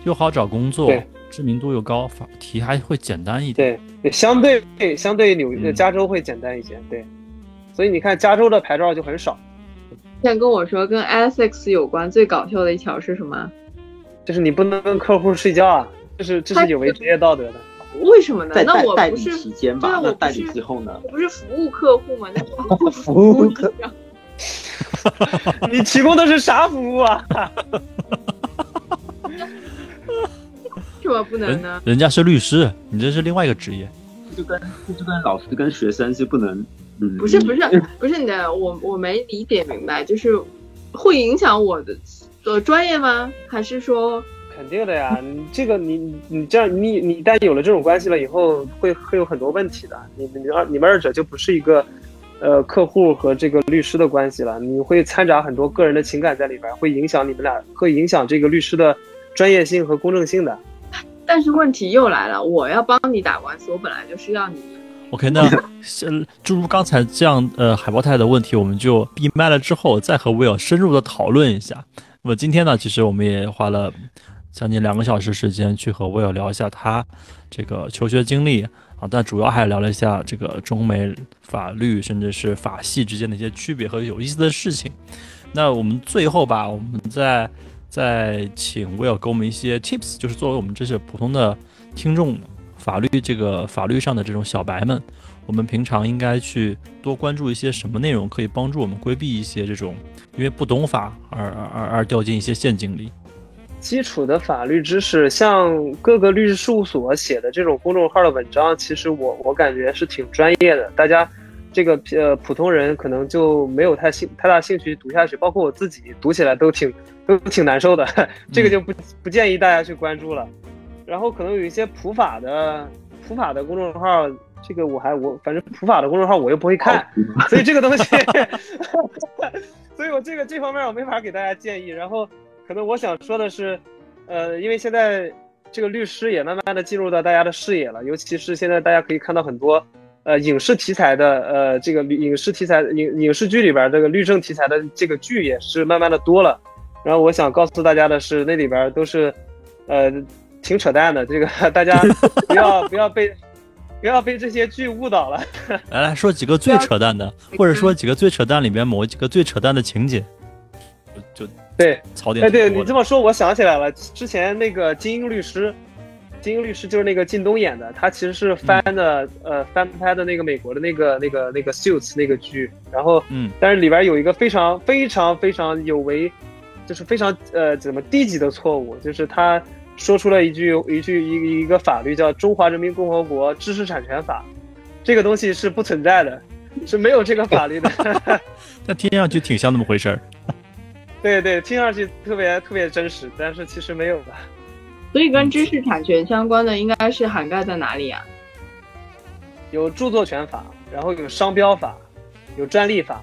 又好找工作，知名度又高，法题还会简单一点。对，相对相对纽约、加州会简单一些。对，所以你看加州的牌照就很少。现在跟我说跟 Essex 有关最搞笑的一条是什么？就是你不能跟客户睡觉啊，这是这是有违职业道德的。为什么呢？那我不是期间吧？那代理之后呢？我不是服务客户吗？那 服务客，你提供的是啥服务啊？为什么不能呢？人家是律师，你这是另外一个职业。就跟就跟老师跟学生是不能，嗯，不是不是不是你的，我我没理解明白，就是会影响我的。的，专业吗？还是说肯定的呀？你这个，你你这样，你你一旦有了这种关系了以后，会会有很多问题的。你你二你们二者就不是一个，呃，客户和这个律师的关系了。你会掺杂很多个人的情感在里边，会影响你们俩，会影响这个律师的专业性和公正性的。但是问题又来了，我要帮你打官司，我本来就是要你。OK，那先，诸如刚才这样呃海豹太太的问题，我们就闭麦了之后，再和 Will 深入的讨论一下。那么今天呢，其实我们也花了将近两个小时时间去和威尔聊一下他这个求学经历啊，但主要还聊了一下这个中美法律甚至是法系之间的一些区别和有意思的事情。那我们最后吧，我们再再请威尔给我们一些 tips，就是作为我们这些普通的听众，法律这个法律上的这种小白们。我们平常应该去多关注一些什么内容，可以帮助我们规避一些这种因为不懂法而而而掉进一些陷阱里。基础的法律知识，像各个律师事务所写的这种公众号的文章，其实我我感觉是挺专业的。大家这个呃普通人可能就没有太兴太大兴趣读下去，包括我自己读起来都挺都挺难受的。这个就不不建议大家去关注了。然后可能有一些普法的普法的公众号。这个我还我反正普法的公众号我又不会看，所以这个东西，所以我这个这方面我没法给大家建议。然后可能我想说的是，呃，因为现在这个律师也慢慢的进入到大家的视野了，尤其是现在大家可以看到很多呃影视题材的呃这个影视题材影影视剧里边这个律政题材的这个剧也是慢慢的多了。然后我想告诉大家的是，那里边都是呃挺扯淡的，这个大家不要不要被。不要被这些剧误导了。来来说几个最扯淡的，或者说几个最扯淡里面某几个最扯淡的情节，就对槽点。哎，对你这么说，我想起来了，之前那个《精英律师》，《精英律师》就是那个靳东演的，他其实是翻的，呃，翻拍的那个美国的那个那个那个《Suits》那个剧，然后，嗯，但是里边有一个非常非常非常有违，就是非常呃怎么低级的错误，就是他。说出了一句一句一一个法律叫《中华人民共和国知识产权法》，这个东西是不存在的，是没有这个法律的。但听上去挺像那么回事儿。对对，听上去特别特别真实，但是其实没有吧。所以跟知识产权相关的应该是涵盖在哪里啊？有著作权法，然后有商标法，有专利法。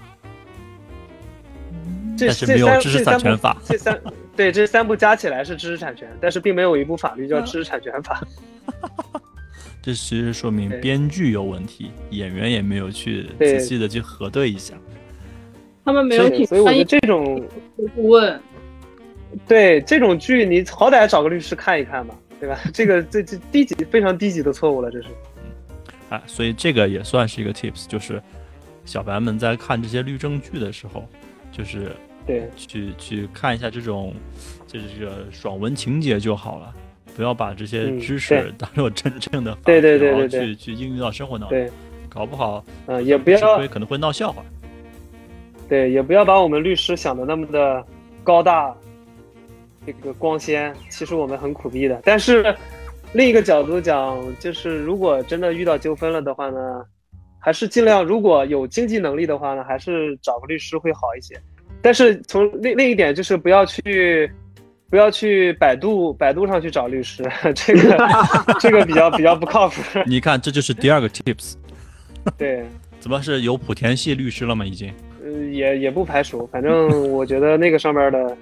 这是没有知识产权法。这三。对，这三部加起来是知识产权，但是并没有一部法律叫知识产权法。这其实说明编剧有问题，演员也没有去仔细的去核对一下。他们没有请所以我觉得这种顾问，对这种剧你好歹找个律师看一看吧，对吧？这个这这低级非常低级的错误了，这是。啊，所以这个也算是一个 tips，就是小白们在看这些律政剧的时候，就是对去去看一下这种就是这个爽文情节就好了，不要把这些知识当做真正的对对对对去去应用到生活当中，搞不好嗯也不要可能会闹笑话。对，也不要把我们律师想的那么的高大，这个光鲜。其实我们很苦逼的。但是另一个角度讲，就是如果真的遇到纠纷了的话呢，还是尽量如果有经济能力的话呢，还是找个律师会好一些。但是从另另一点就是不要去，不要去百度百度上去找律师，这个 这个比较比较不靠谱。你看，这就是第二个 tips。对，怎么是有莆田系律师了吗？已经。也也不排除，反正 我觉得那个上面的，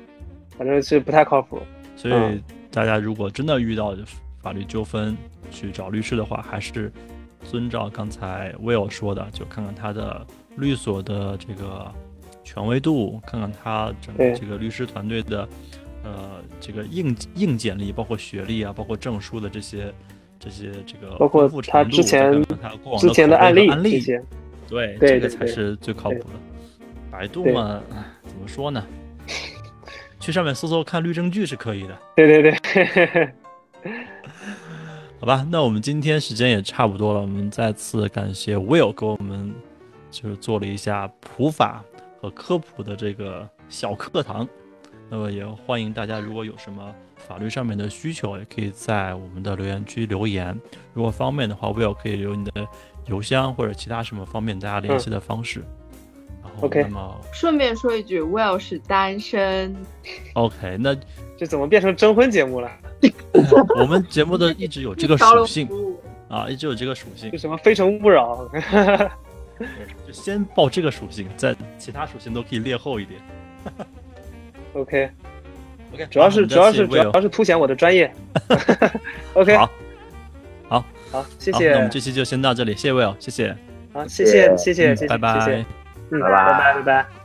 反正是不太靠谱。所以大家如果真的遇到法律纠纷去找律师的话，还是遵照刚才 Will 说的，就看看他的律所的这个权威度，看看他整个这个律师团队的呃这个硬硬简历，包括学历啊，包括证书的这些这些这个包括他之前之前的案例对这个才是最靠谱的。百度嘛，怎么说呢？去上面搜搜看律政剧是可以的。对对对，好吧，那我们今天时间也差不多了，我们再次感谢 Will 给我们就是做了一下普法和科普的这个小课堂。那么也欢迎大家，如果有什么法律上面的需求，也可以在我们的留言区留言。如果方便的话，Will 可以留你的邮箱或者其他什么方便大家联系的方式。OK，顺便说一句，Will 是单身。OK，那这怎么变成征婚节目了？我们节目的一直有这个属性 啊，一直有这个属性。就什么非诚勿扰？就先报这个属性，再其他属性都可以列后一点。OK，OK，主要是主要是主要是凸显我的专业。OK，好，好，好，谢谢。那我们这期就先到这里，谢谢 Will，谢谢。好，谢谢，谢谢，谢谢，拜拜。嗯，拜拜，拜拜。